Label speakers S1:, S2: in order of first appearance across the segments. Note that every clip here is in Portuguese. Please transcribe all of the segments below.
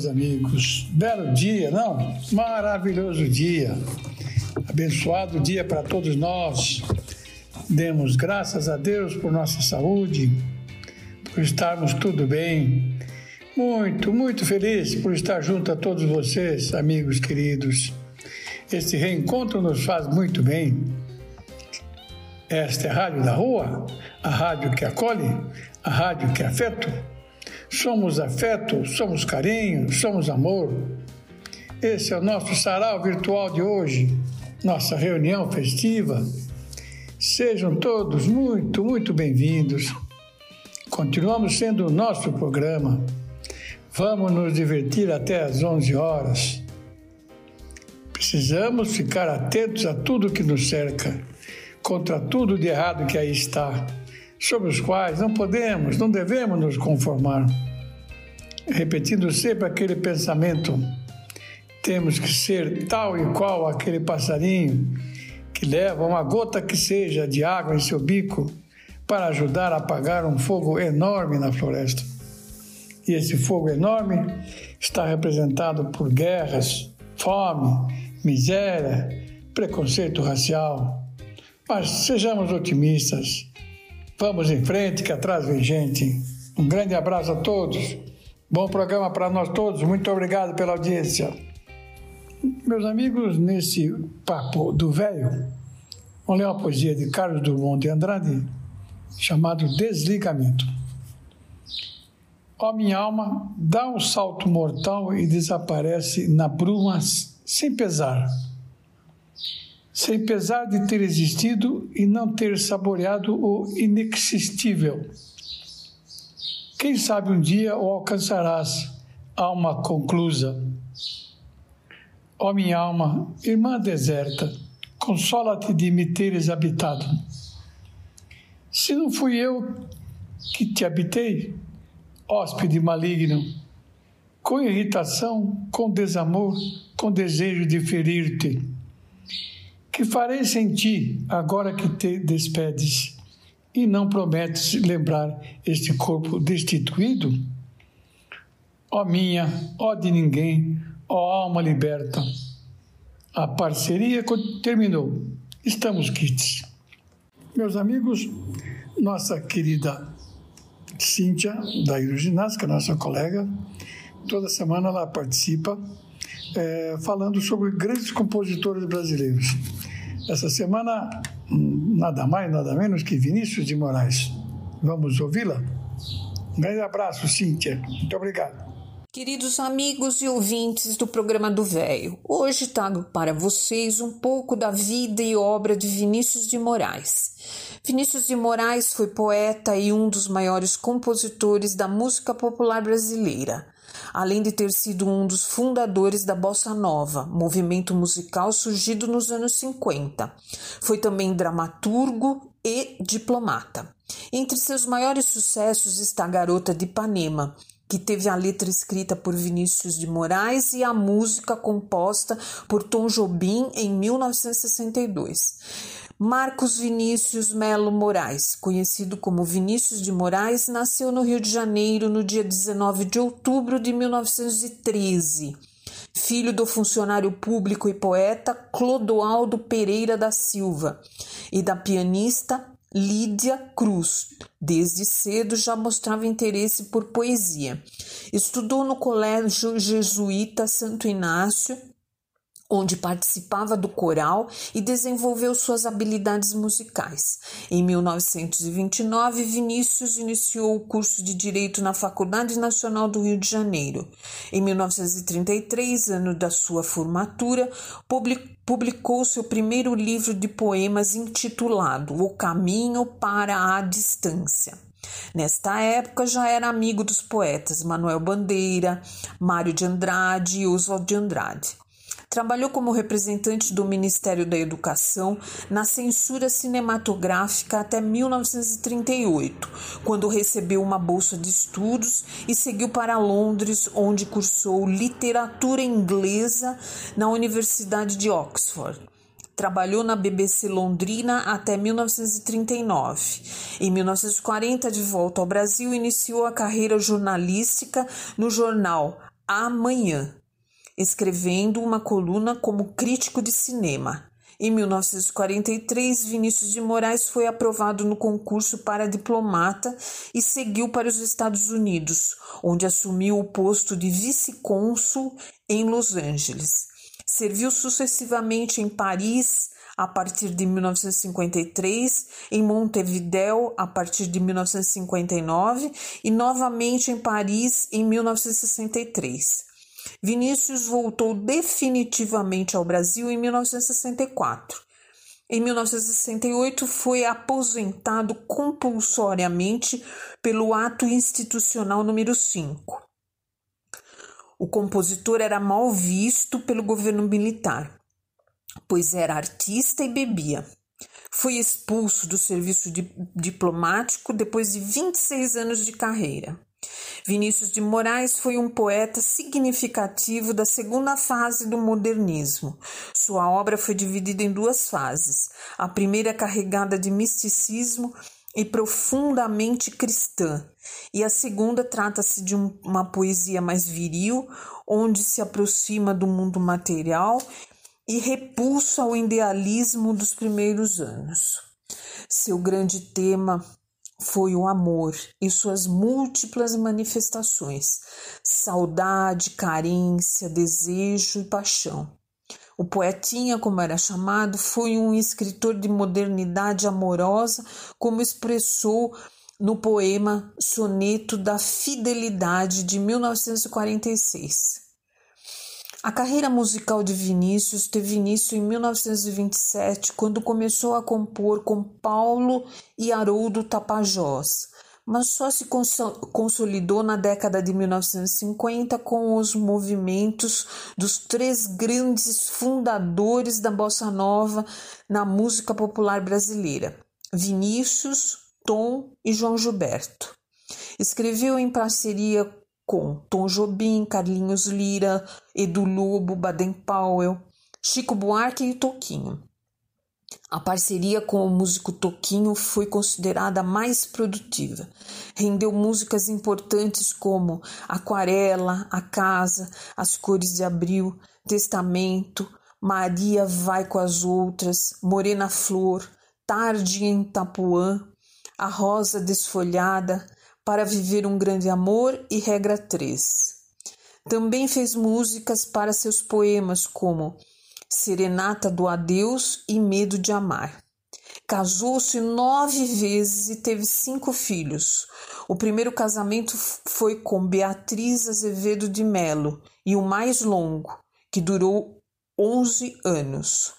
S1: Meus amigos. Belo dia, não? Maravilhoso dia. Abençoado dia para todos nós. Demos graças a Deus por nossa saúde, por estarmos tudo bem. Muito, muito feliz por estar junto a todos vocês, amigos queridos. Este reencontro nos faz muito bem. Esta é a Rádio da Rua, a rádio que acolhe, a rádio que afeto. Somos afeto, somos carinho, somos amor. Esse é o nosso sarau virtual de hoje, nossa reunião festiva. Sejam todos muito, muito bem-vindos. Continuamos sendo o nosso programa. Vamos nos divertir até às 11 horas. Precisamos ficar atentos a tudo que nos cerca, contra tudo de errado que aí está sobre os quais não podemos, não devemos nos conformar. Repetindo sempre aquele pensamento, temos que ser tal e qual aquele passarinho que leva uma gota que seja de água em seu bico para ajudar a apagar um fogo enorme na floresta. E esse fogo enorme está representado por guerras, fome, miséria, preconceito racial. Mas sejamos otimistas Vamos em frente, que atrás vem gente. Um grande abraço a todos. Bom programa para nós todos. Muito obrigado pela audiência. Meus amigos, nesse papo do velho, vamos ler uma poesia de Carlos Drummond de Andrade chamado Desligamento. Ó minha alma, dá um salto mortal e desaparece na bruma sem pesar sem pesar de ter existido e não ter saboreado o inexistível. Quem sabe um dia o alcançarás, alma conclusa. Ó minha alma, irmã deserta, consola-te de me teres habitado. Se não fui eu que te habitei, hóspede maligno, com irritação, com desamor, com desejo de ferir-te que farei sem ti agora que te despedes? E não prometes lembrar este corpo destituído? Ó minha, ó de ninguém, ó alma liberta. A parceria terminou. Estamos quites. Meus amigos, nossa querida Cíntia, da Hidroginástica, nossa colega, toda semana ela participa é, falando sobre grandes compositores brasileiros. Essa semana, nada mais, nada menos que Vinícius de Moraes. Vamos ouvi-la? Um grande abraço, Cíntia. Muito obrigado.
S2: Queridos amigos e ouvintes do programa do Velho, hoje trago para vocês um pouco da vida e obra de Vinícius de Moraes. Vinícius de Moraes foi poeta e um dos maiores compositores da música popular brasileira além de ter sido um dos fundadores da Bossa Nova, movimento musical surgido nos anos 50. Foi também dramaturgo e diplomata. Entre seus maiores sucessos está Garota de Ipanema, que teve a letra escrita por Vinícius de Moraes e a música composta por Tom Jobim em 1962. Marcos Vinícius Melo Moraes, conhecido como Vinícius de Moraes, nasceu no Rio de Janeiro no dia 19 de outubro de 1913. Filho do funcionário público e poeta Clodoaldo Pereira da Silva e da pianista Lídia Cruz. Desde cedo já mostrava interesse por poesia. Estudou no Colégio Jesuíta Santo Inácio onde participava do coral e desenvolveu suas habilidades musicais. Em 1929, Vinícius iniciou o curso de Direito na Faculdade Nacional do Rio de Janeiro. Em 1933, ano da sua formatura, publicou seu primeiro livro de poemas intitulado O Caminho para a Distância. Nesta época já era amigo dos poetas Manuel Bandeira, Mário de Andrade e Oswald de Andrade. Trabalhou como representante do Ministério da Educação na censura cinematográfica até 1938, quando recebeu uma bolsa de estudos e seguiu para Londres, onde cursou literatura inglesa na Universidade de Oxford. Trabalhou na BBC Londrina até 1939. Em 1940, de volta ao Brasil, iniciou a carreira jornalística no jornal Amanhã escrevendo uma coluna como crítico de cinema. Em 1943, Vinícius de Moraes foi aprovado no concurso para diplomata e seguiu para os Estados Unidos, onde assumiu o posto de vice-cônsul em Los Angeles. Serviu sucessivamente em Paris a partir de 1953, em Montevideo a partir de 1959 e novamente em Paris em 1963. Vinícius voltou definitivamente ao Brasil em 1964. Em 1968, foi aposentado compulsoriamente pelo Ato Institucional número 5. O compositor era mal visto pelo governo militar, pois era artista e bebia. Foi expulso do serviço diplomático depois de 26 anos de carreira. Vinícius de Moraes foi um poeta significativo da segunda fase do modernismo. Sua obra foi dividida em duas fases. A primeira carregada de misticismo e profundamente cristã, e a segunda trata-se de um, uma poesia mais viril, onde se aproxima do mundo material e repulsa ao idealismo dos primeiros anos. Seu grande tema foi o amor e suas múltiplas manifestações: saudade, carência, desejo e paixão. O poetinha, como era chamado, foi um escritor de modernidade amorosa, como expressou no poema Soneto da Fidelidade de 1946. A carreira musical de Vinícius teve início em 1927, quando começou a compor com Paulo e Haroldo Tapajós, mas só se consolidou na década de 1950 com os movimentos dos três grandes fundadores da bossa nova na música popular brasileira: Vinícius, Tom e João Gilberto. Escreveu em parceria com Tom Jobim, Carlinhos Lira, Edu Lobo, Baden Powell, Chico Buarque e Toquinho. A parceria com o músico Toquinho foi considerada mais produtiva. Rendeu músicas importantes como Aquarela, A Casa, As Cores de Abril, Testamento, Maria Vai com as Outras, Morena Flor, Tarde em Itapuã, A Rosa Desfolhada, para viver um grande amor e regra 3. Também fez músicas para seus poemas como Serenata do Adeus e Medo de Amar. Casou-se nove vezes e teve cinco filhos. O primeiro casamento foi com Beatriz Azevedo de Melo e o mais longo, que durou 11 anos.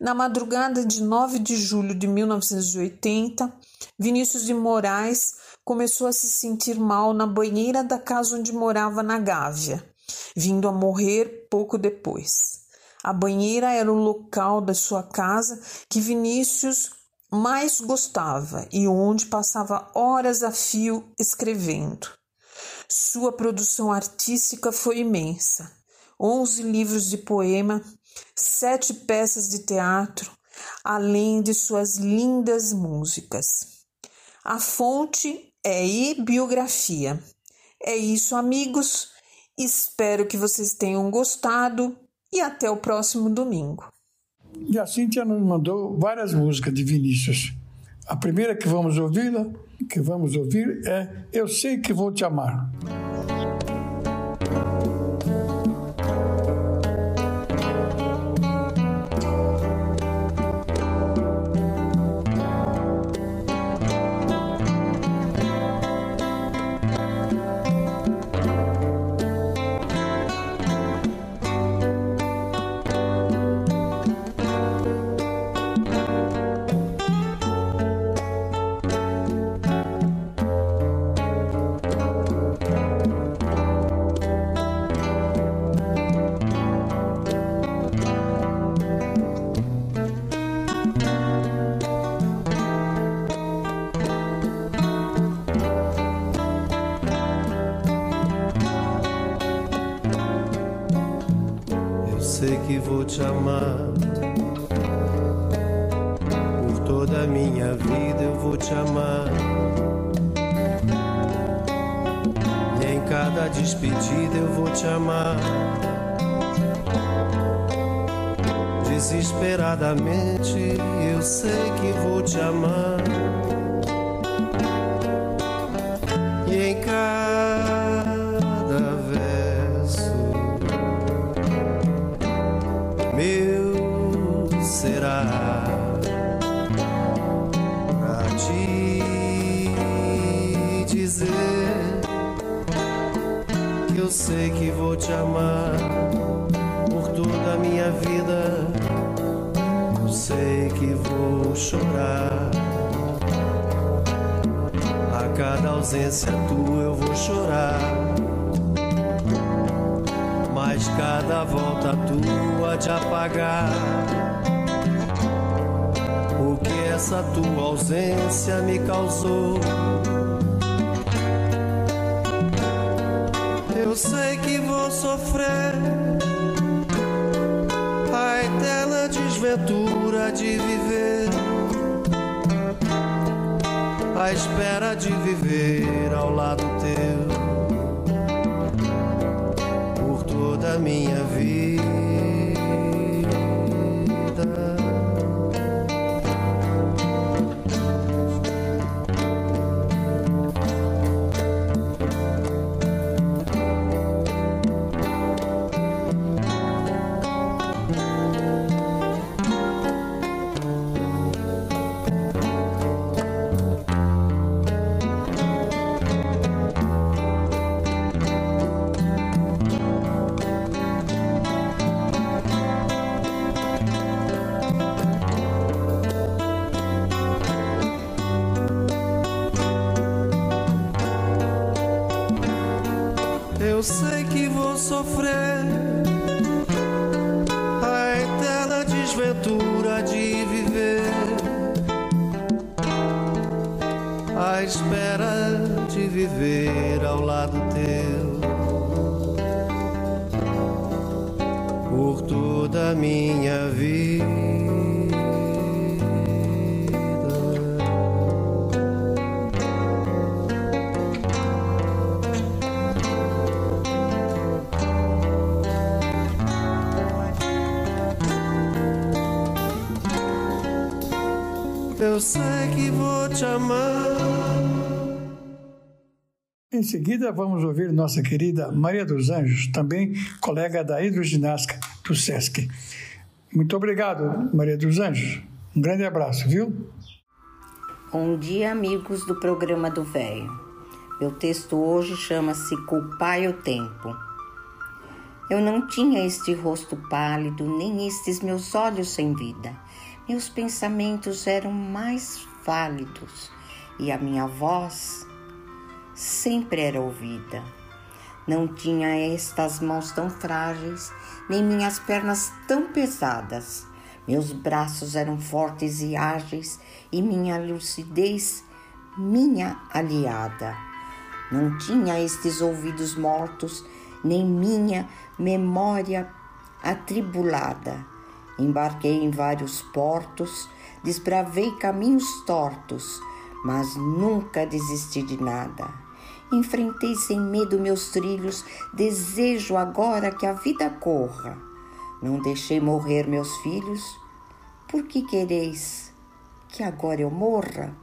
S2: Na madrugada de 9 de julho de 1980, Vinícius de Moraes começou a se sentir mal na banheira da casa onde morava na Gávea, vindo a morrer pouco depois. A banheira era o local da sua casa que Vinícius mais gostava e onde passava horas a fio escrevendo. Sua produção artística foi imensa: onze livros de poema, sete peças de teatro, além de suas lindas músicas. A fonte é biografia. É isso, amigos. Espero que vocês tenham gostado e até o próximo domingo.
S1: E a Cíntia nos mandou várias músicas de Vinícius. A primeira que vamos ouvir, que vamos ouvir é Eu sei que vou te amar.
S3: Desesperadamente eu sei que vou te amar. E em cada verso meu será pra te dizer que eu sei que vou te amar sei que vou chorar. A cada ausência tua eu vou chorar. Mas cada volta tua de apagar o que essa tua ausência me causou. Eu sei que vou sofrer a eterna desventura espera de viver ao lado a espera de viver ao lado teu por toda a minha vida. Eu sei que vou te amar.
S1: Em seguida, vamos ouvir nossa querida Maria dos Anjos, também colega da hidroginástica do SESC. Muito obrigado, Maria dos Anjos. Um grande abraço, viu?
S4: Bom dia, amigos do programa do Velho. Meu texto hoje chama-se Culpai o Tempo. Eu não tinha este rosto pálido, nem estes meus olhos sem vida. Meus pensamentos eram mais válidos e a minha voz sempre era ouvida. Não tinha estas mãos tão frágeis, nem minhas pernas tão pesadas. Meus braços eram fortes e ágeis, e minha lucidez, minha aliada. Não tinha estes ouvidos mortos, nem minha memória atribulada. Embarquei em vários portos, desbravei caminhos tortos, mas nunca desisti de nada. Enfrentei sem medo meus trilhos, desejo agora que a vida corra. Não deixei morrer meus filhos, por que quereis que agora eu morra?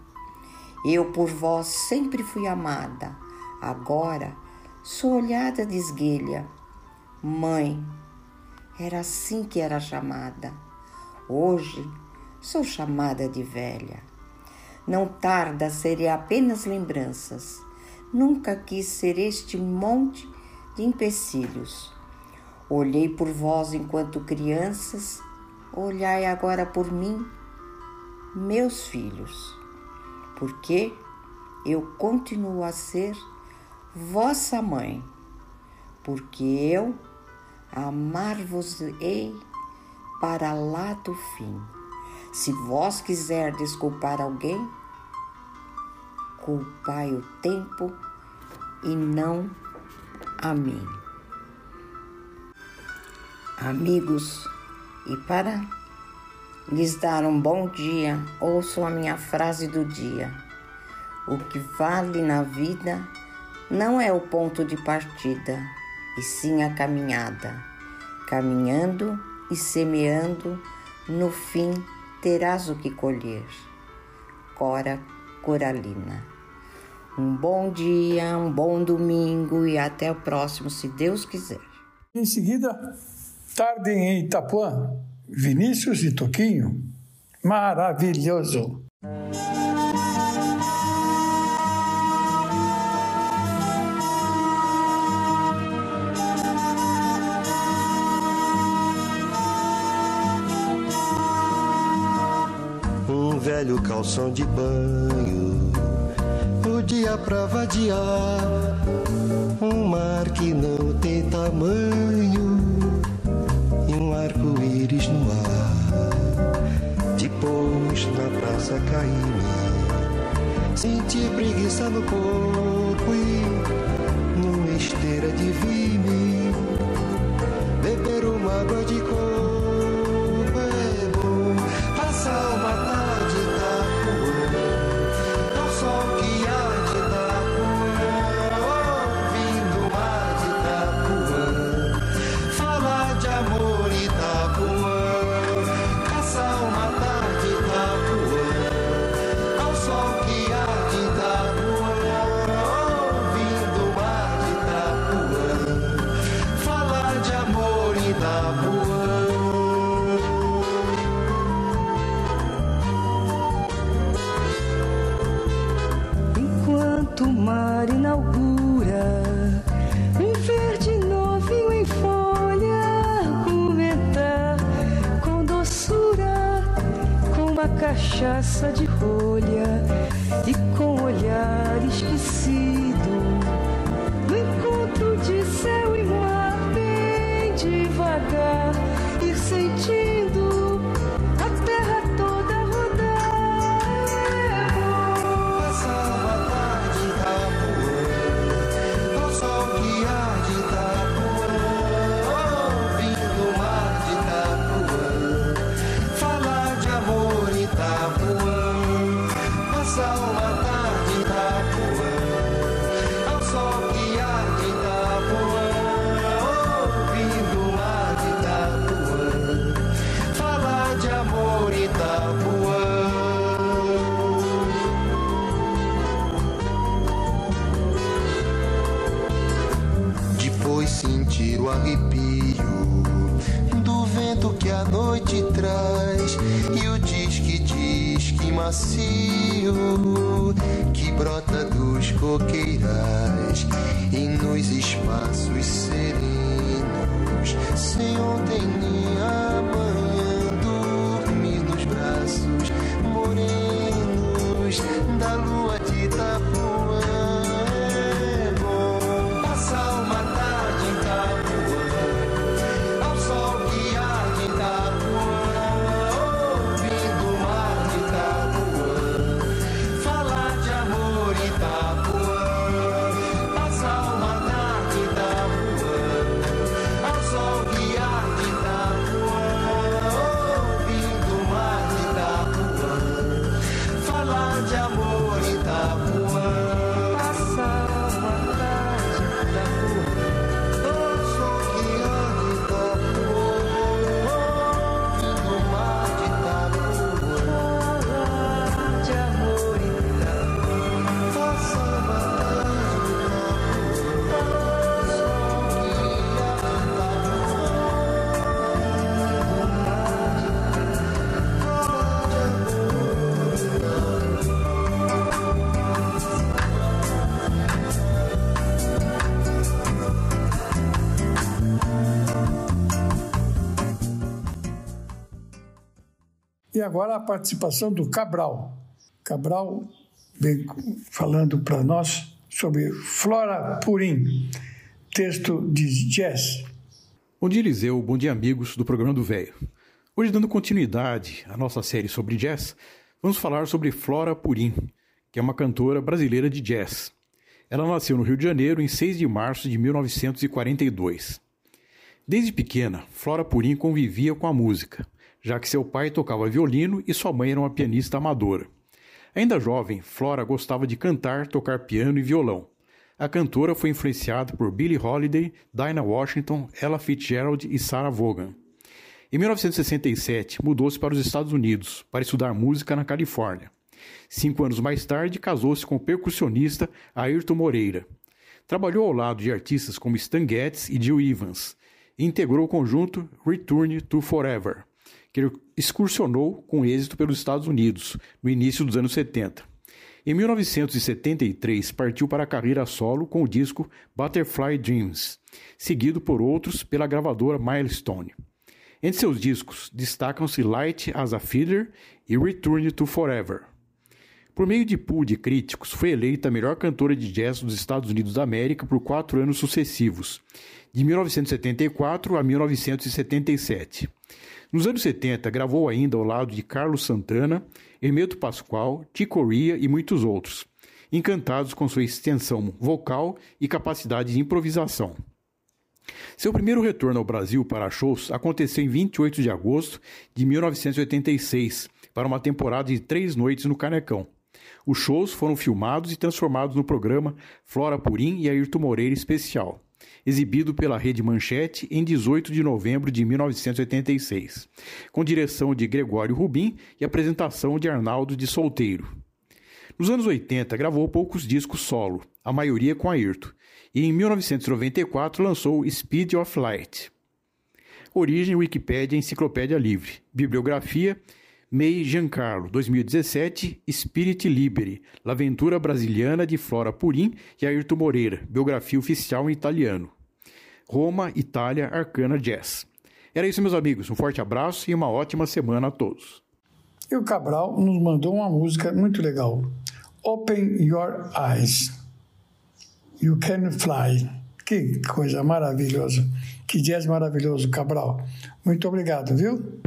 S4: Eu por vós sempre fui amada, agora sou olhada de esguelha. Mãe, era assim que era chamada. Hoje sou chamada de velha. Não tarda, serei apenas lembranças. Nunca quis ser este monte de empecilhos. Olhei por vós enquanto crianças, olhai agora por mim, meus filhos. Porque eu continuo a ser vossa mãe. Porque eu amar-vos-ei para lá do fim. Se vós quiserdes culpar alguém, culpai o tempo e não a mim. Amigos, e para lhes dar um bom dia, ouçam a minha frase do dia. O que vale na vida não é o ponto de partida, e sim a caminhada. Caminhando e semeando, no fim terás o que colher. Cora Coralina. Um bom dia, um bom domingo e até o próximo, se Deus quiser.
S1: Em seguida, tarde em Itapuã, Vinícius e Toquinho. Maravilhoso!
S5: Um velho calção de banho, dia pra vadiar, um mar que não tem tamanho e um arco-íris no ar. Depois na praça caí senti preguiça no corpo e numa esteira de vime beber uma água de coco
S1: agora a participação do Cabral. Cabral vem falando para nós sobre Flora Purim, texto de jazz.
S6: Bom dia, Eliseu. Bom dia, amigos do programa do Velho. Hoje, dando continuidade à nossa série sobre jazz, vamos falar sobre Flora Purim, que é uma cantora brasileira de jazz. Ela nasceu no Rio de Janeiro em 6 de março de 1942. Desde pequena, Flora Purim convivia com a música, já que seu pai tocava violino e sua mãe era uma pianista amadora. Ainda jovem, Flora gostava de cantar, tocar piano e violão. A cantora foi influenciada por Billie Holiday, Dinah Washington, Ella Fitzgerald e Sarah Vaughan. Em 1967, mudou-se para os Estados Unidos para estudar música na Califórnia. Cinco anos mais tarde, casou-se com o percussionista Ayrton Moreira. Trabalhou ao lado de artistas como Stan Getz e Jill Evans e integrou o conjunto Return to Forever, que excursionou com êxito pelos Estados Unidos no início dos anos 70. Em 1973, partiu para a carreira solo com o disco Butterfly Dreams, seguido por outros pela gravadora Milestone. Entre seus discos destacam-se Light as a Feather e Return to Forever. Por meio de pool de críticos, foi eleita a melhor cantora de jazz dos Estados Unidos da América por quatro anos sucessivos, de 1974 a 1977. Nos anos 70, gravou ainda ao lado de Carlos Santana, Hermeto Pascoal, Ticoria e muitos outros, encantados com sua extensão vocal e capacidade de improvisação. Seu primeiro retorno ao Brasil para shows aconteceu em 28 de agosto de 1986, para uma temporada de três noites no Canecão. Os shows foram filmados e transformados no programa Flora Purim e Ayrton Moreira Especial exibido pela Rede Manchete em 18 de novembro de 1986, com direção de Gregório Rubim e apresentação de Arnaldo de Solteiro. Nos anos 80, gravou poucos discos solo, a maioria com Ayrton, e em 1994 lançou Speed of Light. Origem Wikipédia Enciclopédia Livre. Bibliografia May Giancarlo, 2017, Spirit Liberi, L'Aventura Brasiliana de Flora Purim e Ayrton Moreira, biografia oficial em italiano. Roma, Itália, Arcana Jazz. Era isso, meus amigos. Um forte abraço e uma ótima semana a todos.
S7: E o Cabral nos mandou uma música muito legal. Open Your Eyes. You Can Fly. Que coisa maravilhosa. Que jazz maravilhoso, Cabral. Muito obrigado, viu?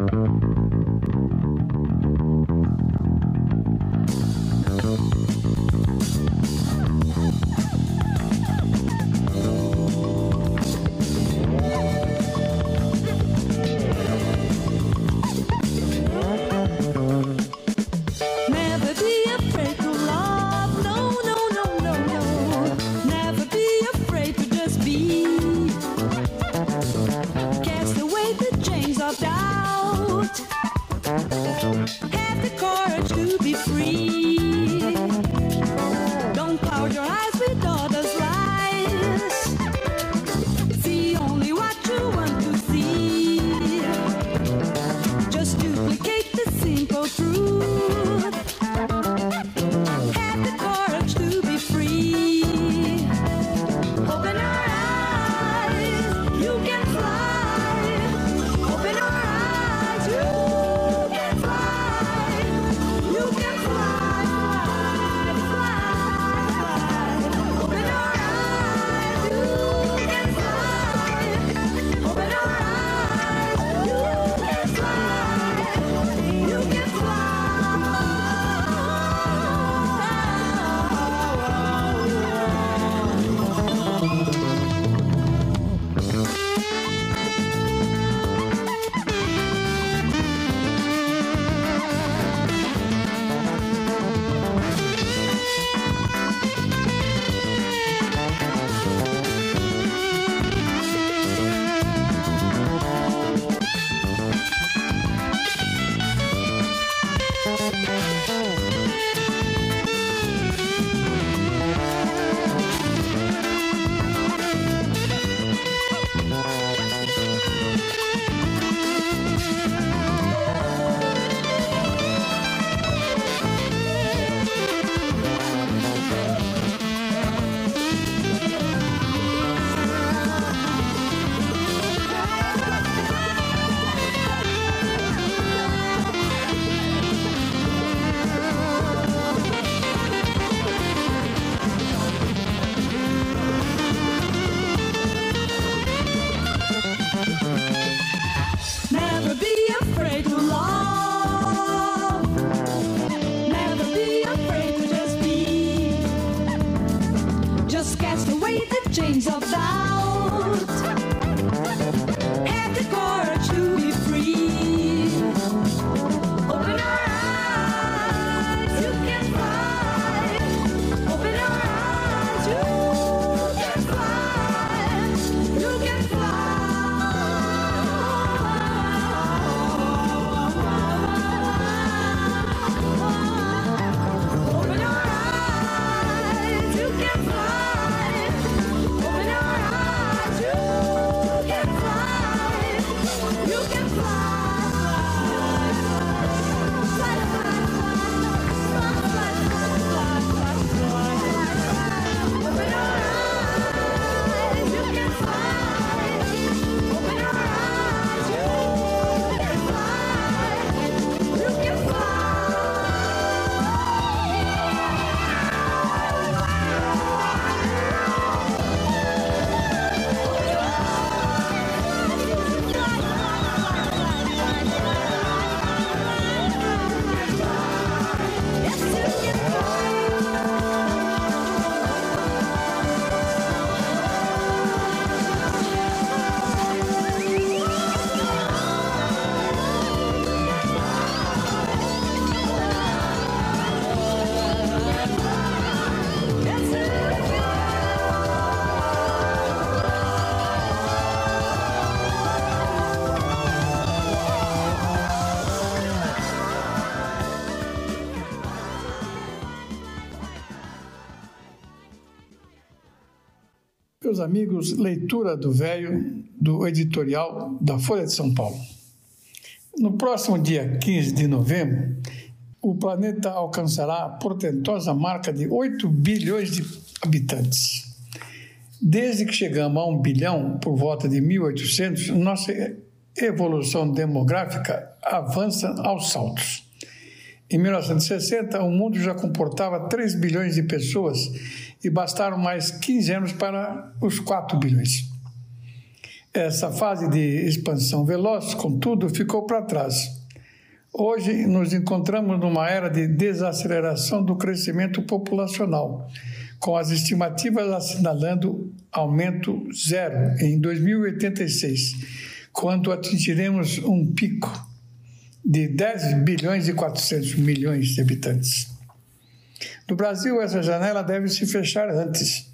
S1: Amigos, leitura do velho do editorial da Folha de São Paulo. No próximo dia 15 de novembro, o planeta alcançará a portentosa marca de 8 bilhões de habitantes. Desde que chegamos a um bilhão, por volta de 1800, nossa evolução demográfica avança aos saltos. Em 1960, o mundo já comportava 3 bilhões de pessoas e bastaram mais 15 anos para os 4 bilhões. Essa fase de expansão veloz, contudo, ficou para trás. Hoje nos encontramos numa era de desaceleração do crescimento populacional com as estimativas assinalando aumento zero em 2086, quando atingiremos um pico de 10 bilhões e 400 milhões de habitantes. No Brasil, essa janela deve se fechar antes.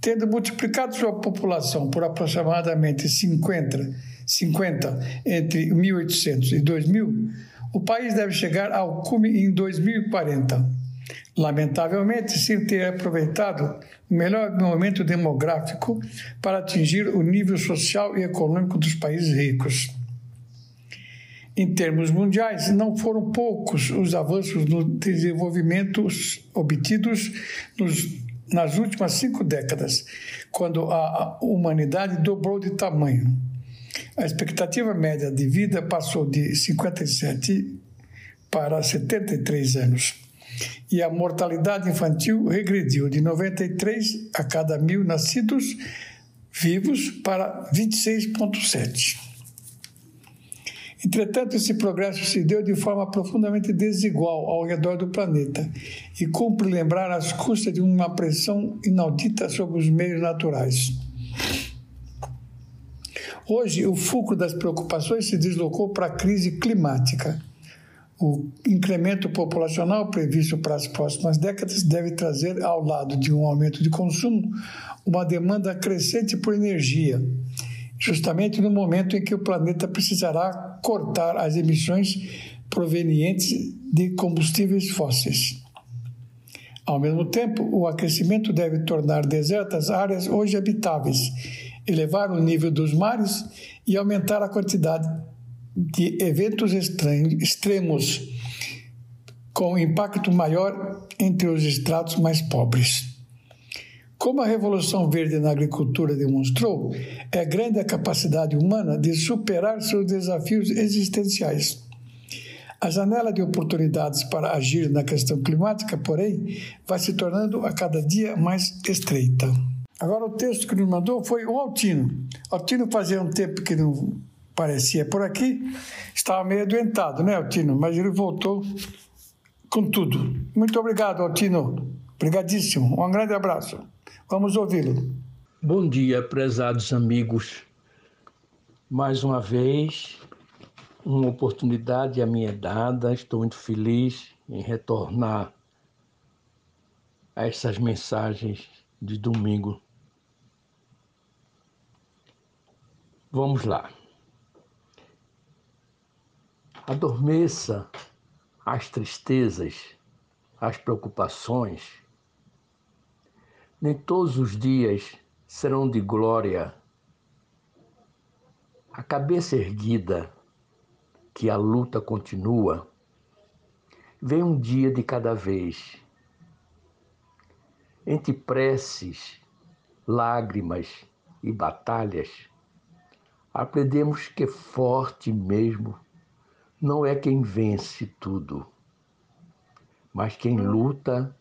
S1: Tendo multiplicado sua população por aproximadamente 50, 50 entre 1800 e 2000, o país deve chegar ao cume em 2040 lamentavelmente, sem ter aproveitado o melhor momento demográfico para atingir o nível social e econômico dos países ricos. Em termos mundiais, não foram poucos os avanços no desenvolvimento obtidos nos, nas últimas cinco décadas, quando a humanidade dobrou de tamanho. A expectativa média de vida passou de 57 para 73 anos e a mortalidade infantil regrediu de 93 a cada mil nascidos vivos para 26,7. Entretanto, esse progresso se deu de forma profundamente desigual ao redor do planeta e cumpre lembrar as custas de uma pressão inaudita sobre os meios naturais. Hoje, o fulcro das preocupações se deslocou para a crise climática o incremento populacional previsto para as próximas décadas deve trazer, ao lado de um aumento de consumo, uma demanda crescente por energia, justamente no momento em que o planeta precisará cortar as emissões provenientes de combustíveis fósseis. Ao mesmo tempo, o aquecimento deve tornar desertas áreas hoje habitáveis, elevar o nível dos mares e aumentar a quantidade de eventos extremos com impacto maior entre os estratos mais pobres. Como a Revolução Verde na agricultura demonstrou, é grande a capacidade humana de superar seus desafios existenciais. A janela de oportunidades para agir na questão climática, porém, vai se tornando a cada dia mais estreita. Agora, o texto que nos mandou foi o Altino. Altino fazia um tempo que não parecia por aqui, estava meio adoentado, né, Altino? Mas ele voltou com tudo. Muito obrigado, Altino. Obrigadíssimo. Um grande abraço. Vamos ouvi-lo.
S8: Bom dia, prezados amigos. Mais uma vez, uma oportunidade a minha é dada. Estou muito feliz em retornar a essas mensagens de domingo. Vamos lá. Adormeça as tristezas, as preocupações. Nem todos os dias serão de glória. A cabeça erguida, que a luta continua, vem um dia de cada vez. Entre preces, lágrimas e batalhas, aprendemos que forte mesmo não é quem vence tudo, mas quem luta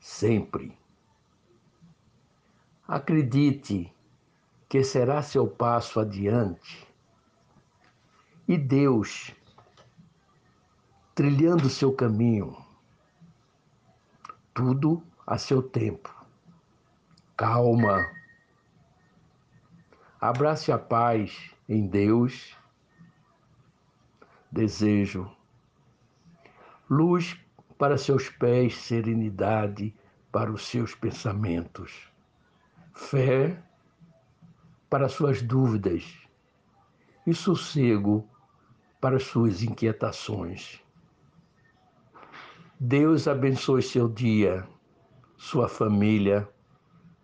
S8: sempre. Acredite que será seu passo adiante e Deus trilhando seu caminho, tudo a seu tempo. Calma. Abrace a paz em Deus desejo. Luz para seus pés, serenidade para os seus pensamentos fé para suas dúvidas e sossego para suas inquietações. Deus abençoe seu dia, sua família,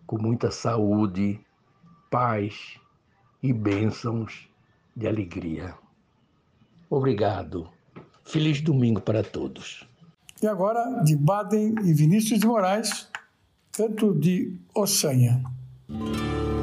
S8: com muita saúde, paz e bênçãos de alegria. Obrigado. Feliz domingo para todos.
S1: E agora, de Baden e Vinícius de Moraes, canto de Ossanha.
S9: Música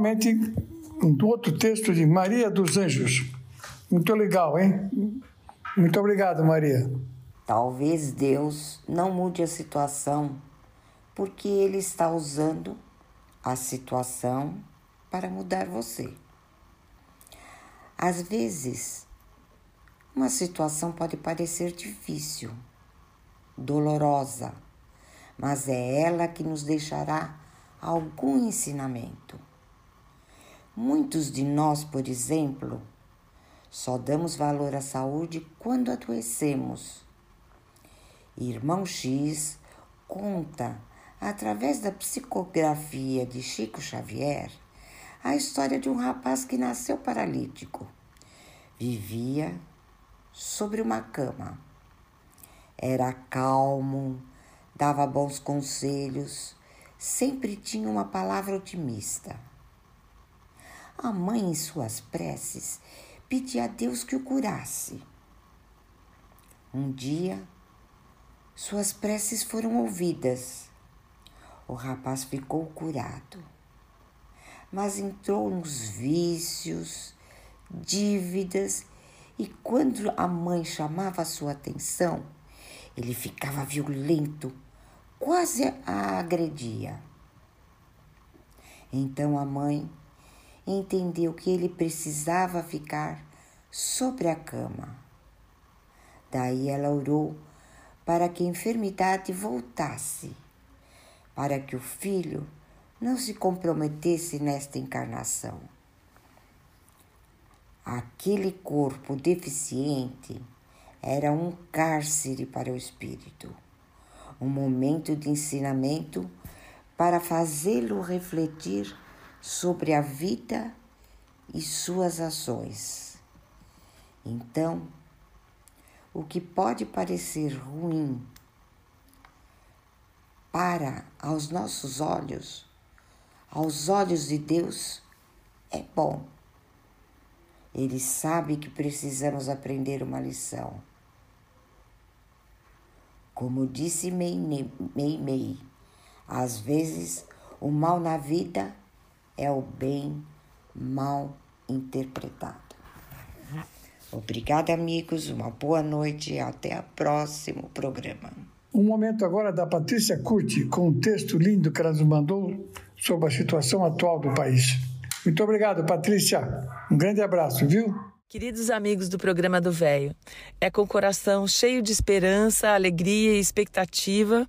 S1: novamente do outro texto de Maria dos Anjos. Muito legal, hein? Muito obrigado, Maria.
S4: Talvez Deus não mude a situação porque Ele está usando a situação para mudar você. Às vezes, uma situação pode parecer difícil, dolorosa, mas é ela que nos deixará algum ensinamento. Muitos de nós, por exemplo, só damos valor à saúde quando adoecemos. Irmão X conta, através da psicografia de Chico Xavier, a história de um rapaz que nasceu paralítico. Vivia sobre uma cama. Era calmo, dava bons conselhos, sempre tinha uma palavra otimista a mãe, em suas preces, pedia a Deus que o curasse. Um dia, suas preces foram ouvidas. O rapaz ficou curado, mas entrou nos vícios, dívidas e quando a mãe chamava sua atenção, ele ficava violento, quase a agredia. Então a mãe entendeu que ele precisava ficar sobre a cama. Daí ela orou para que a enfermidade voltasse, para que o filho não se comprometesse nesta encarnação. Aquele corpo deficiente era um cárcere para o espírito, um momento de ensinamento para fazê-lo refletir sobre a vida e suas ações. Então, o que pode parecer ruim para aos nossos olhos, aos olhos de Deus, é bom. Ele sabe que precisamos aprender uma lição. Como disse Mei Mei, às vezes o mal na vida é o bem mal interpretado. Obrigada, amigos. Uma boa noite e até o próximo programa.
S1: Um momento agora da Patrícia Curti, com um texto lindo que ela nos mandou sobre a situação atual do país. Muito obrigado, Patrícia. Um grande abraço, viu?
S10: Queridos amigos do programa do Véio, é com o coração cheio de esperança, alegria e expectativa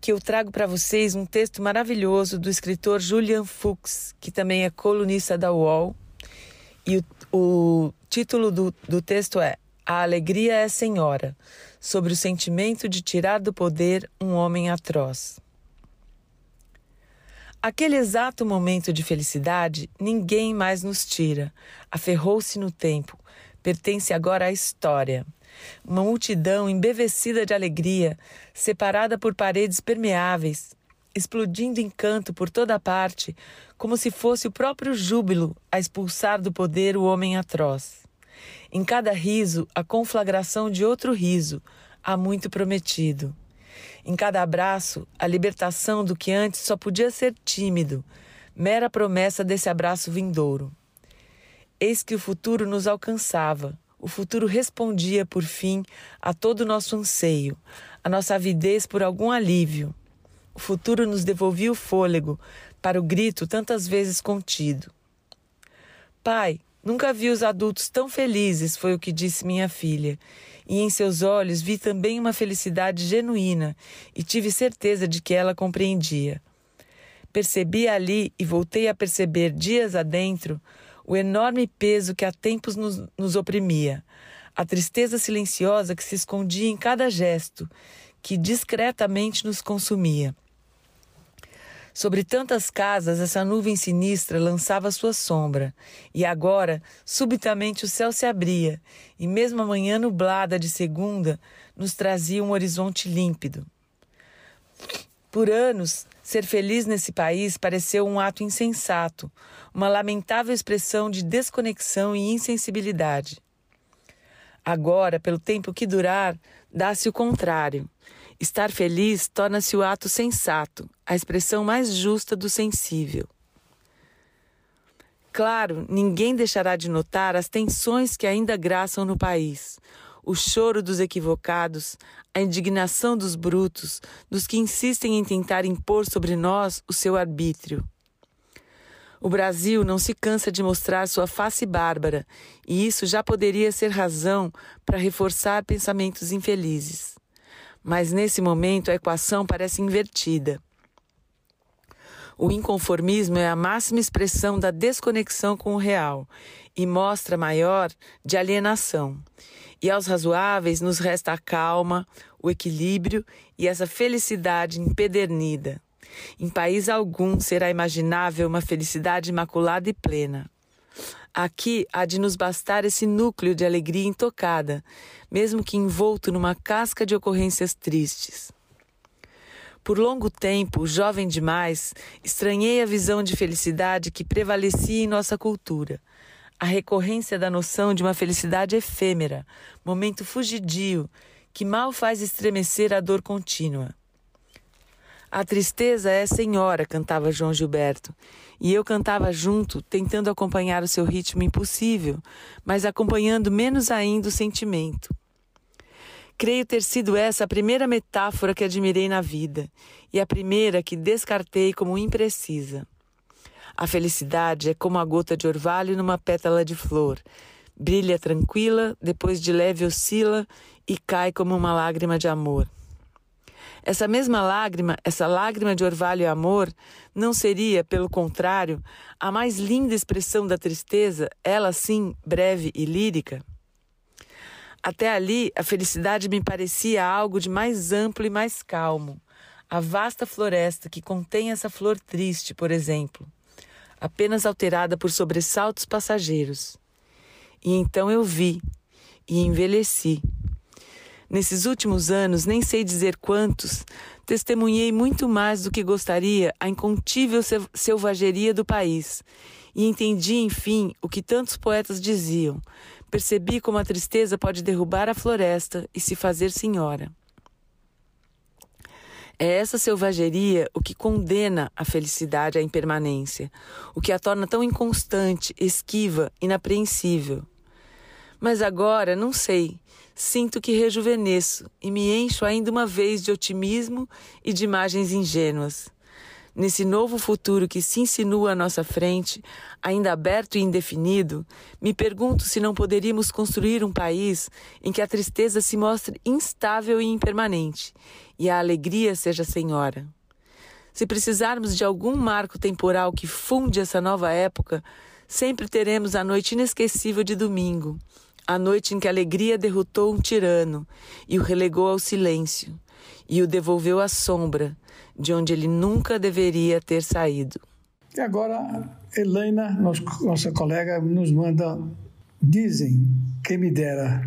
S10: que eu trago para vocês um texto maravilhoso do escritor Julian Fuchs, que também é colunista da UOL. E o, o título do, do texto é A Alegria é Senhora, sobre o sentimento de tirar do poder um homem atroz. Aquele exato momento de felicidade ninguém mais nos tira. Aferrou-se no tempo, pertence agora à história. Uma multidão embevecida de alegria, separada por paredes permeáveis, explodindo em canto por toda parte, como se fosse o próprio júbilo a expulsar do poder o homem atroz. Em cada riso, a conflagração de outro riso, há muito prometido. Em cada abraço, a libertação do que antes só podia ser tímido, mera promessa desse abraço vindouro. Eis que o futuro nos alcançava, o futuro respondia, por fim, a todo o nosso anseio, a nossa avidez por algum alívio. O futuro nos devolvia o fôlego para o grito tantas vezes contido. Pai, nunca vi os adultos tão felizes, foi o que disse minha filha, e em seus olhos vi também uma felicidade genuína e tive certeza de que ela compreendia. Percebi ali e voltei a perceber dias adentro o enorme peso que há tempos nos, nos oprimia, a tristeza silenciosa que se escondia em cada gesto, que discretamente nos consumia. Sobre tantas casas, essa nuvem sinistra lançava sua sombra, e agora, subitamente, o céu se abria, e mesmo a manhã nublada de segunda nos trazia um horizonte límpido. Por anos, ser feliz nesse país pareceu um ato insensato, uma lamentável expressão de desconexão e insensibilidade. Agora, pelo tempo que durar, dá-se o contrário. Estar feliz torna-se o ato sensato, a expressão mais justa do sensível. Claro, ninguém deixará de notar as tensões que ainda graçam no país, o choro dos equivocados, a indignação dos brutos, dos que insistem em tentar impor sobre nós o seu arbítrio. O Brasil não se cansa de mostrar sua face bárbara, e isso já poderia ser razão para reforçar pensamentos infelizes. Mas nesse momento a equação parece invertida. O inconformismo é a máxima expressão da desconexão com o real e mostra maior de alienação. E aos razoáveis nos resta a calma, o equilíbrio e essa felicidade empedernida. Em país algum será imaginável uma felicidade imaculada e plena. Aqui há de nos bastar esse núcleo de alegria intocada, mesmo que envolto numa casca de ocorrências tristes. Por longo tempo, jovem demais, estranhei a visão de felicidade que prevalecia em nossa cultura. A recorrência da noção de uma felicidade efêmera, momento fugidio, que mal faz estremecer a dor contínua. A tristeza é senhora, cantava João Gilberto, e eu cantava junto, tentando acompanhar o seu ritmo impossível, mas acompanhando menos ainda o sentimento. Creio ter sido essa a primeira metáfora que admirei na vida e a primeira que descartei como imprecisa. A felicidade é como a gota de orvalho numa pétala de flor. Brilha tranquila, depois de leve oscila e cai como uma lágrima de amor. Essa mesma lágrima, essa lágrima de orvalho e amor, não seria, pelo contrário, a mais linda expressão da tristeza, ela sim, breve e lírica? Até ali, a felicidade me parecia algo de mais amplo e mais calmo. A vasta floresta que contém essa flor triste, por exemplo, apenas alterada por sobressaltos passageiros. E então eu vi e envelheci. Nesses últimos anos, nem sei dizer quantos, testemunhei muito mais do que gostaria a incontível selvageria do país e entendi, enfim, o que tantos poetas diziam. Percebi como a tristeza pode derrubar a floresta e se fazer senhora. É essa selvageria o que condena a felicidade à impermanência, o que a torna tão inconstante, esquiva, inapreensível. Mas agora, não sei, sinto que rejuvenesço e me encho ainda uma vez de otimismo e de imagens ingênuas. Nesse novo futuro que se insinua à nossa frente, ainda aberto e indefinido, me pergunto se não poderíamos construir um país em que a tristeza se mostre instável e impermanente e a alegria seja senhora. Se precisarmos de algum marco temporal que funde essa nova época, sempre teremos a noite inesquecível de domingo, a noite em que a alegria derrotou um tirano e o relegou ao silêncio, e o devolveu à sombra, de onde ele nunca deveria ter saído.
S1: E agora, Helena, nossa colega, nos manda Dizem, quem me dera,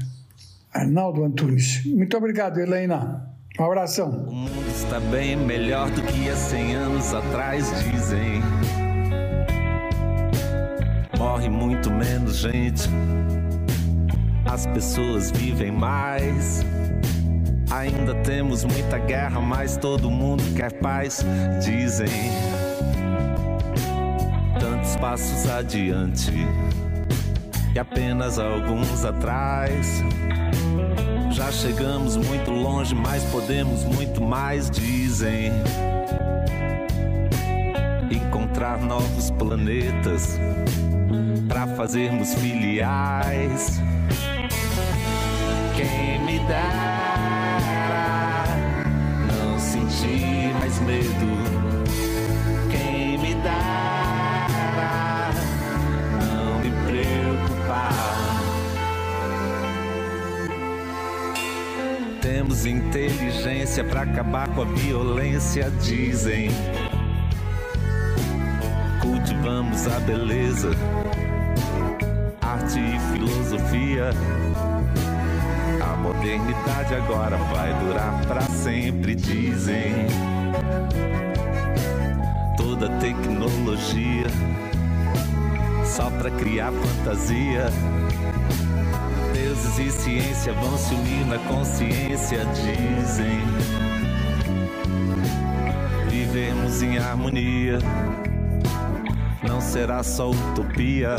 S1: Arnaldo Antunes. Muito obrigado, Helena. Um abração.
S11: O mundo está bem melhor do que há 100 anos atrás, dizem. Morre muito menos gente, as pessoas vivem mais. Ainda temos muita guerra, mas todo mundo quer paz, dizem. Tantos passos adiante e apenas alguns atrás. Já chegamos muito longe, mas podemos muito mais, dizem. Encontrar novos planetas para fazermos filiais. Quem me dera não sentir mais medo. Quem me dera não me preocupar. Temos inteligência para acabar com a violência, dizem. Cultivamos a beleza, arte e filosofia. A modernidade agora vai durar para sempre, dizem. Toda tecnologia só para criar fantasia. Deuses e ciência vão se unir na consciência, dizem. Vivemos em harmonia, não será só utopia.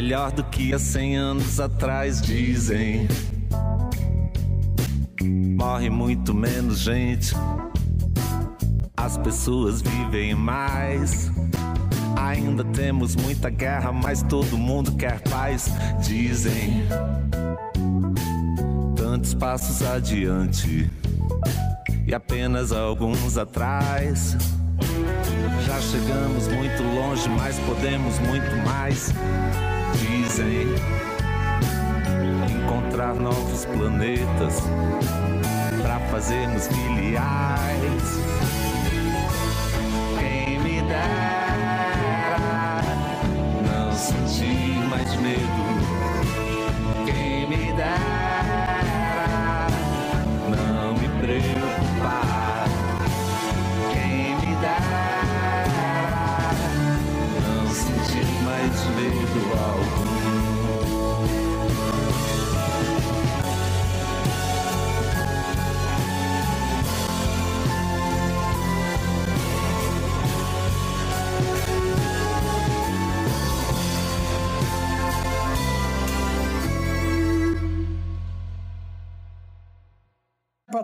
S11: Melhor do que há 100 anos atrás, dizem. Morre muito menos gente, as pessoas vivem mais. Ainda temos muita guerra, mas todo mundo quer paz, dizem. Tantos passos adiante e apenas alguns atrás. Já chegamos muito longe, mas podemos muito mais, dizem. Encontrar novos planetas para fazermos filiais.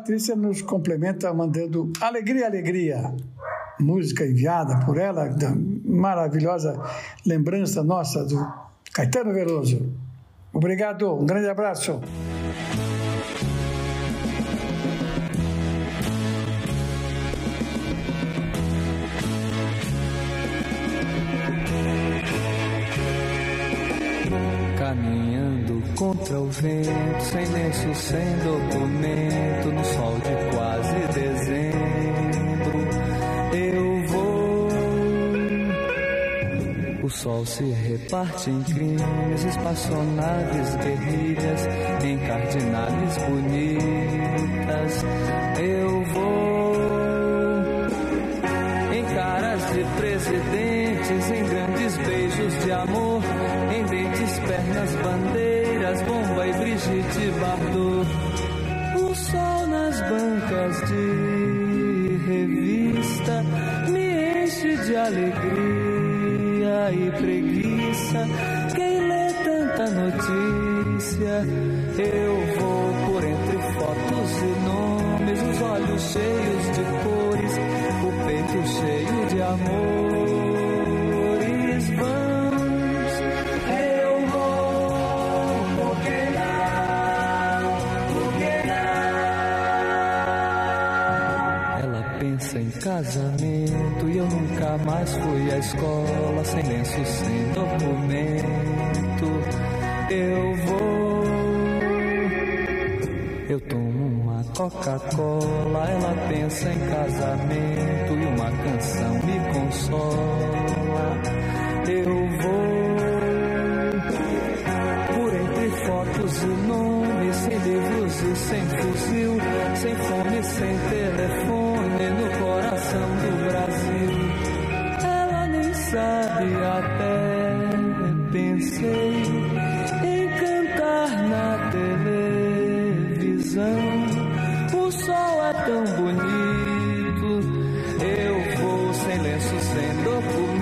S1: Patrícia nos complementa mandando Alegria, Alegria, música enviada por ela, da maravilhosa lembrança nossa do Caetano Veloso. Obrigado, um grande abraço.
S12: Contra o vento, sem lenço, sem documento, no sol de quase dezembro, eu vou. O sol se reparte em crimes, espaçonaves, guerrilhas, em cardinales bonitas, eu vou. Em caras de presidentes, em grandes beijos de amor, Brigitte Bardot. O sol nas bancas de revista me enche de alegria e preguiça. Quem lê tanta notícia, eu vou por entre fotos e nomes, os olhos cheios de cores, o peito cheio de amores. Casamento e eu nunca mais fui à escola sem lenço, sem documento. Eu vou. Eu tomo uma Coca-Cola, ela pensa em casamento e uma canção me consola. Eu vou por entre fotos e nomes, sem livros e sem fuzil, sem fome, sem telefone coração do Brasil. Ela nem sabe até pensei em cantar na televisão. O sol é tão bonito. Eu vou sem lenço, sem documento,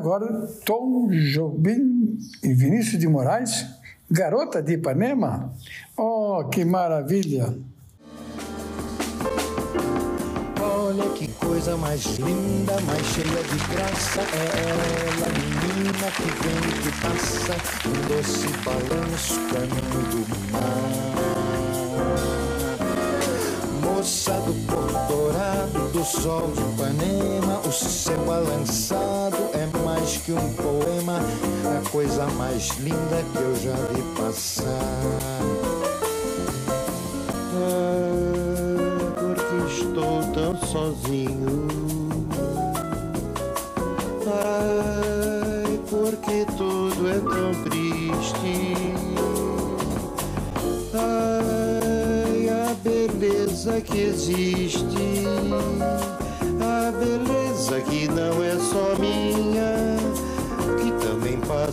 S1: agora, Tom Jobim e Vinícius de Moraes, Garota de Ipanema. Oh, que maravilha!
S13: Olha que coisa mais linda, mais cheia de graça É ela, menina que vem e que passa Um doce balanço, caminho do mar Moça do Porto Dourado, do sol de Ipanema O céu balançado é mais que um poema A coisa mais linda que eu já vi passar Ah, porque estou tão
S3: sozinho. Ai, porque tudo é tão triste. Ai, a beleza que existe. A beleza que não é só minha,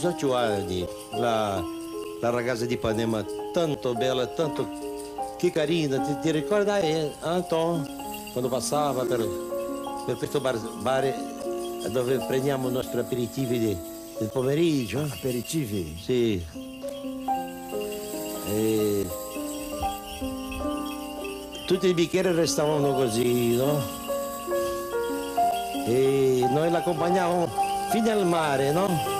S14: 18, 18 anni, la, la ragazza di Ipanema, tanto bella, tanto che carina. Ti, ti ricorda eh, Anton, quando passava per, per questo bar, bar dove prendiamo i nostri aperitivi di- del pomeriggio?
S5: Aperitivi?
S14: Sì. E tutti i bicchieri restavano così, no? E noi l'accompagnavamo fino al mare, no?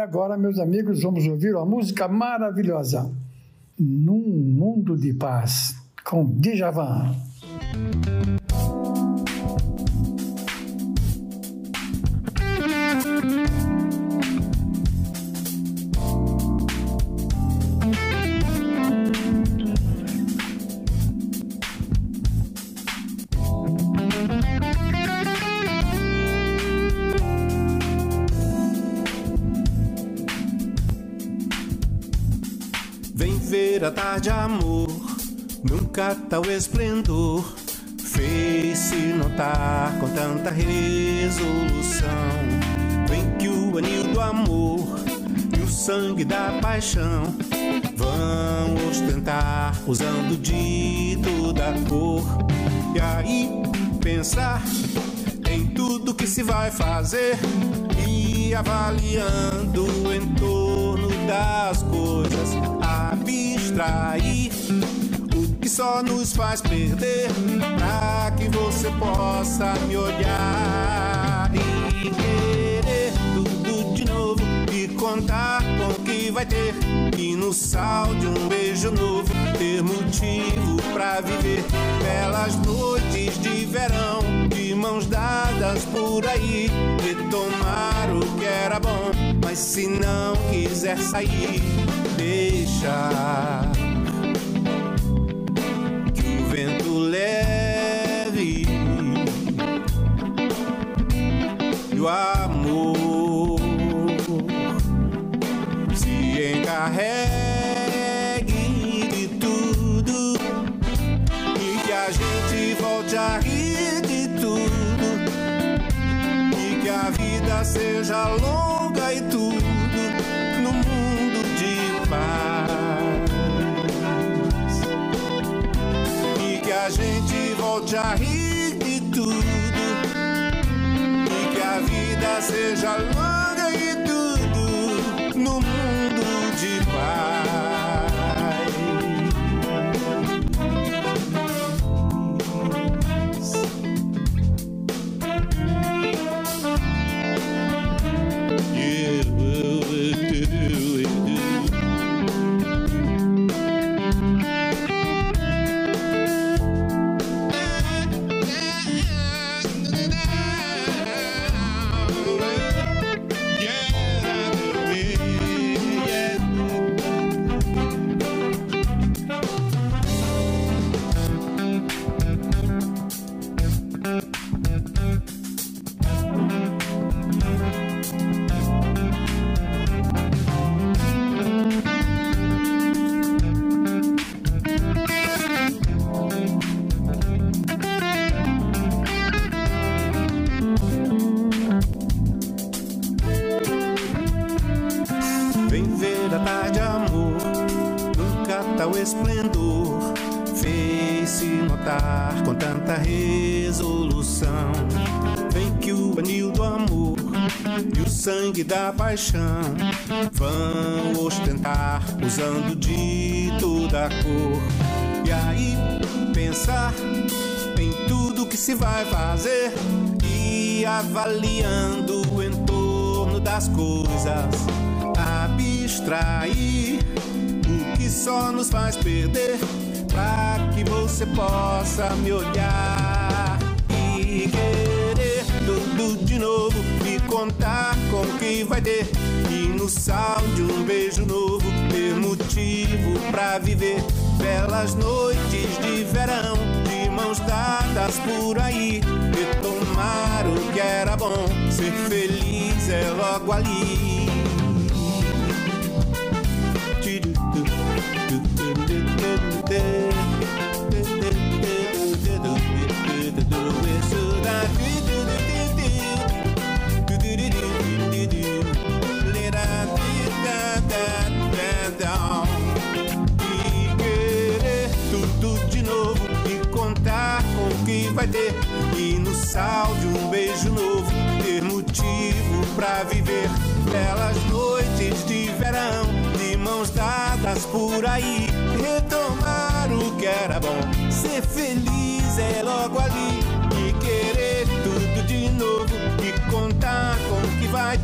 S1: agora, meus amigos, vamos ouvir uma música maravilhosa. Num Mundo de Paz, com Djavan.
S15: Tarde, amor, nunca tal esplendor fez-se notar com tanta resolução. Vem que o anil do amor e o sangue da paixão vão ostentar usando de toda cor. E aí pensar em tudo que se vai fazer e avaliando o entorno das coisas, o que só nos faz perder, pra que você possa me olhar e querer tudo de novo e contar com o que vai ter. E no sal de um beijo novo ter motivo pra viver belas noites de verão, de mãos dadas por aí, retomar o que era bom. Mas se não quiser sair, deixa seja longa e tudo no mundo de paz. E que a gente volte a rir de tudo. E que a vida seja longa paixão. Vão ostentar usando de toda cor. E aí pensar em tudo que se vai fazer. E avaliando o entorno das coisas, abstrair o que só nos faz perder, pra que você possa me olhar e querer tudo de novo, contar com o que vai ter. E no sal de um beijo novo, ter motivo pra viver belas noites de verão, de mãos dadas por aí. Retomar o que era bom, ser feliz é logo ali.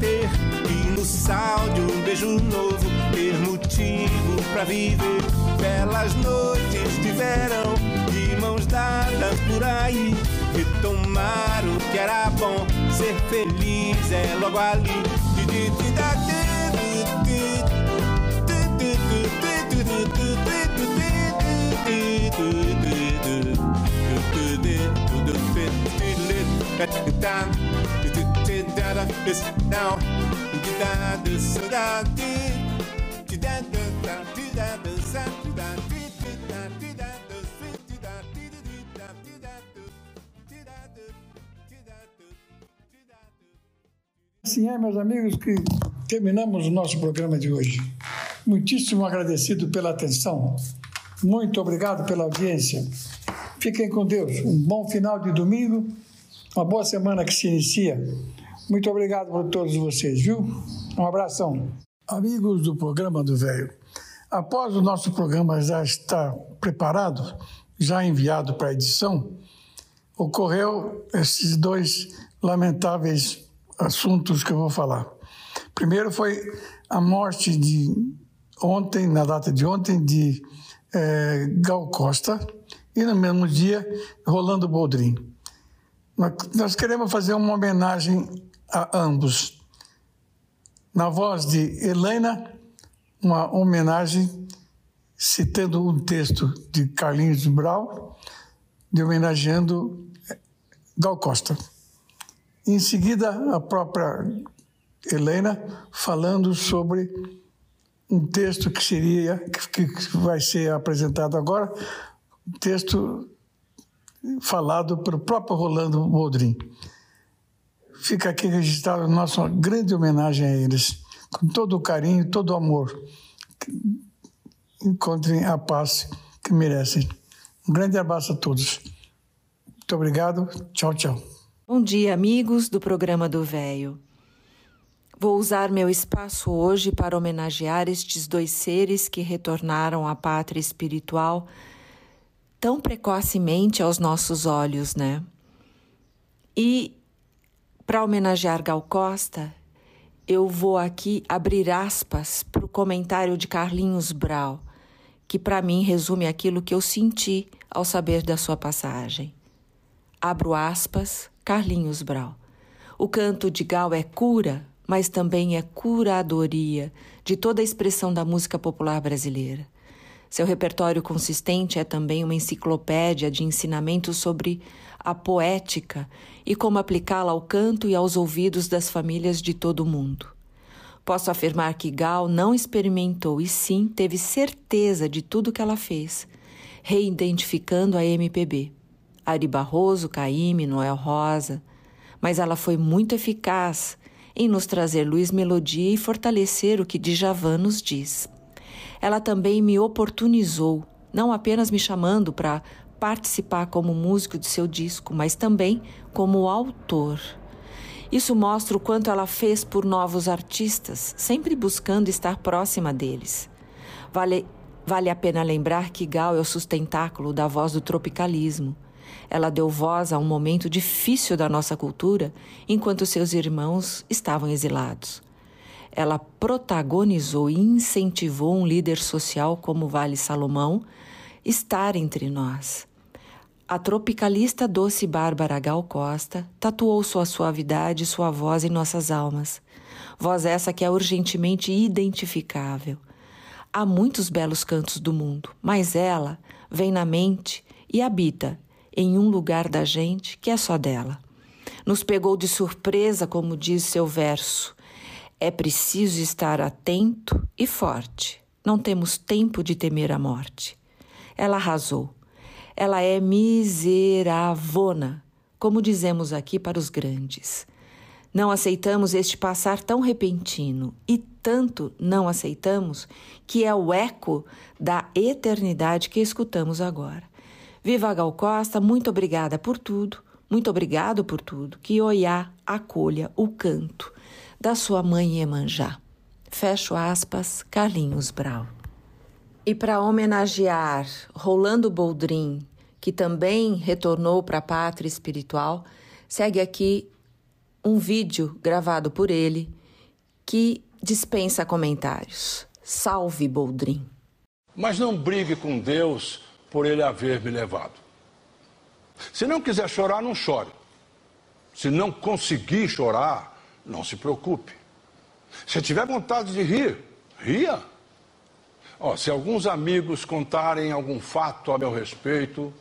S15: Ter. E no sal de um beijo novo ter motivo pra viver belas noites de verão, de mãos dadas por aí. Retomar o que era bom, ser feliz é logo ali.
S1: Assim é, meus amigos, que terminamos o nosso programa de hoje. Muitíssimo agradecido pela atenção. Muito obrigado pela audiência. Fiquem com Deus. Um bom final de domingo. Uma boa semana que se inicia. Muito obrigado por todos vocês, viu? Um abração. Amigos do programa do Velho, após o nosso programa já estar preparado, já enviado para edição, ocorreu esses dois lamentáveis assuntos que eu vou falar. Primeiro foi a morte de ontem, na data de ontem, de eh, Gal Costa, e no mesmo dia, Rolando Boldrin. Nós queremos fazer uma homenagem a ambos. Na voz de Helena, uma homenagem citando um texto de Carlinhos Brau, de homenageando Gal Costa. Em seguida, a própria Helena falando sobre um texto que seria que, vai ser apresentado agora, um texto falado pelo próprio Rolando Boldrin. Fica aqui registrado a nossa grande homenagem a eles, com todo o carinho, todo o amor. Encontrem a paz que merecem. Um grande abraço a todos. Muito obrigado. Tchau, tchau.
S16: Bom dia, amigos do programa do Véio. Vou usar meu espaço hoje para homenagear estes dois seres que retornaram à pátria espiritual tão precocemente aos nossos olhos, né? E para homenagear Gal Costa, eu vou aqui abrir aspas para o comentário de Carlinhos Brau, que para mim resume aquilo que eu senti ao saber da sua passagem. Abro aspas, Carlinhos Brau. O canto de Gal é cura, mas também é curadoria de toda a expressão da música popular brasileira. Seu repertório consistente é também uma enciclopédia de ensinamentos sobre a poética e como aplicá-la ao canto e aos ouvidos das famílias de todo o mundo. Posso afirmar que Gal não experimentou e sim teve certeza de tudo que ela fez, reidentificando a MPB. Ari Barroso, Caíme, Noel Rosa, mas ela foi muito eficaz em nos trazer luz melodia e fortalecer o que Djavan nos diz. ela também me oportunizou, não apenas me chamando para participar como músico de seu disco, mas também como autor. Isso mostra o quanto ela fez por novos artistas, sempre buscando estar próxima deles. Vale, vale a pena lembrar que Gal é o sustentáculo da voz do tropicalismo. Ela deu voz a um momento difícil da nossa cultura, enquanto seus irmãos estavam exilados. Ela protagonizou e incentivou um líder social como Vale Salomão estar entre nós. A tropicalista doce Bárbara Gal Costa tatuou sua suavidade e sua voz em nossas almas. Voz essa que é urgentemente identificável. Há muitos belos cantos do mundo, mas ela vem na mente e habita em um lugar da gente que é só dela. Nos pegou de surpresa, como diz seu verso. É preciso estar atento e forte. Não temos tempo de temer a morte. Ela arrasou. Ela é miseravona, como dizemos aqui para os grandes. Não aceitamos este passar tão repentino e tanto não aceitamos que é o eco da eternidade que escutamos agora. Viva Gal Costa, muito obrigada por tudo, muito obrigado por tudo. Que Oiá acolha o canto da sua mãe Iemanjá. Fecho aspas, Carlinhos Brau. E para homenagear Rolando Boldrin, que também retornou para a pátria espiritual, segue aqui um vídeo gravado por ele que dispensa comentários. Salve Boldrin.
S17: Mas não brigue com Deus por ele haver me levado. Se não quiser chorar, não chore. Se não conseguir chorar, não se preocupe. Se tiver vontade de rir, ria. Se alguns amigos contarem algum fato a meu respeito,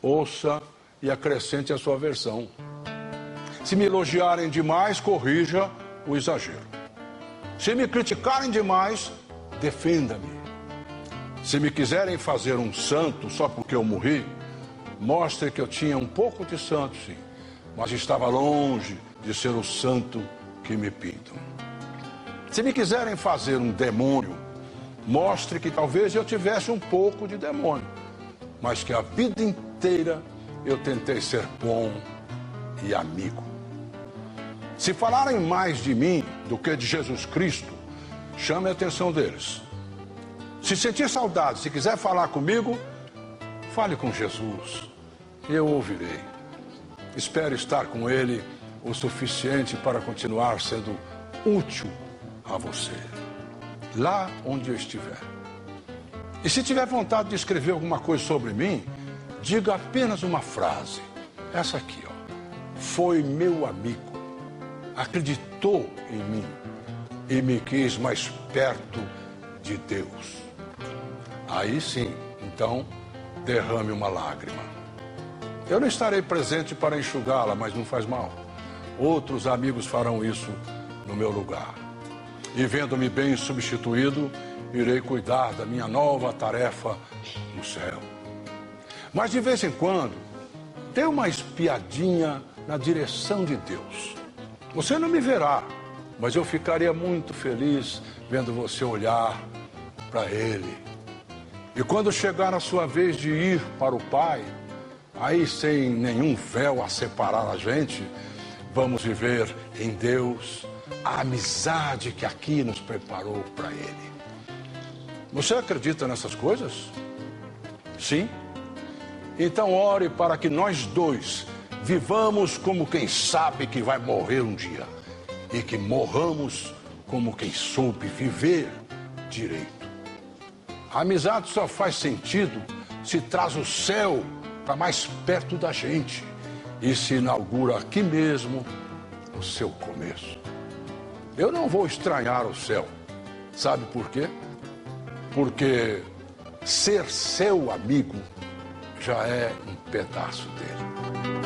S17: ouça e acrescente a sua versão. Se me elogiarem demais, corrija o exagero. Se me criticarem demais, defenda-me. Se me quiserem fazer um santo só porque eu morri, mostre que eu tinha um pouco de santo, sim, mas estava longe de ser o santo que me pintam. Se me quiserem fazer um demônio, mostre que talvez eu tivesse um pouco de demônio, mas que a vida inteira eu tentei ser bom e amigo. Se falarem mais de mim do que de Jesus Cristo, chame a atenção deles. Se sentir saudade, se quiser falar comigo, fale com Jesus. Eu ouvirei. Espero estar com Ele o suficiente para continuar sendo útil a você, lá onde eu estiver. E se tiver vontade de escrever alguma coisa sobre mim, diga apenas uma frase. Essa aqui, ó. Foi meu amigo, acreditou em mim e me quis mais perto de Deus. Aí sim, então, derrame uma lágrima. Eu não estarei presente para enxugá-la, mas não faz mal. Outros amigos farão isso no meu lugar. E vendo-me bem substituído, irei cuidar da minha nova tarefa no céu. Mas de vez em quando, dê uma espiadinha na direção de Deus. Você não me verá, mas eu ficaria muito feliz vendo você olhar para Ele. E quando chegar a sua vez de ir para o Pai, aí sem nenhum véu a separar a gente, vamos viver em Deus a amizade que aqui nos preparou para Ele. Você acredita nessas coisas? Sim? Então ore para que nós dois vivamos como quem sabe que vai morrer um dia e que morramos como quem soube viver direito. A amizade só faz sentido se traz o céu para mais perto da gente e se inaugura aqui mesmo o seu começo. Eu não vou estranhar o céu. Sabe por quê? Porque ser seu amigo já é um pedaço dele.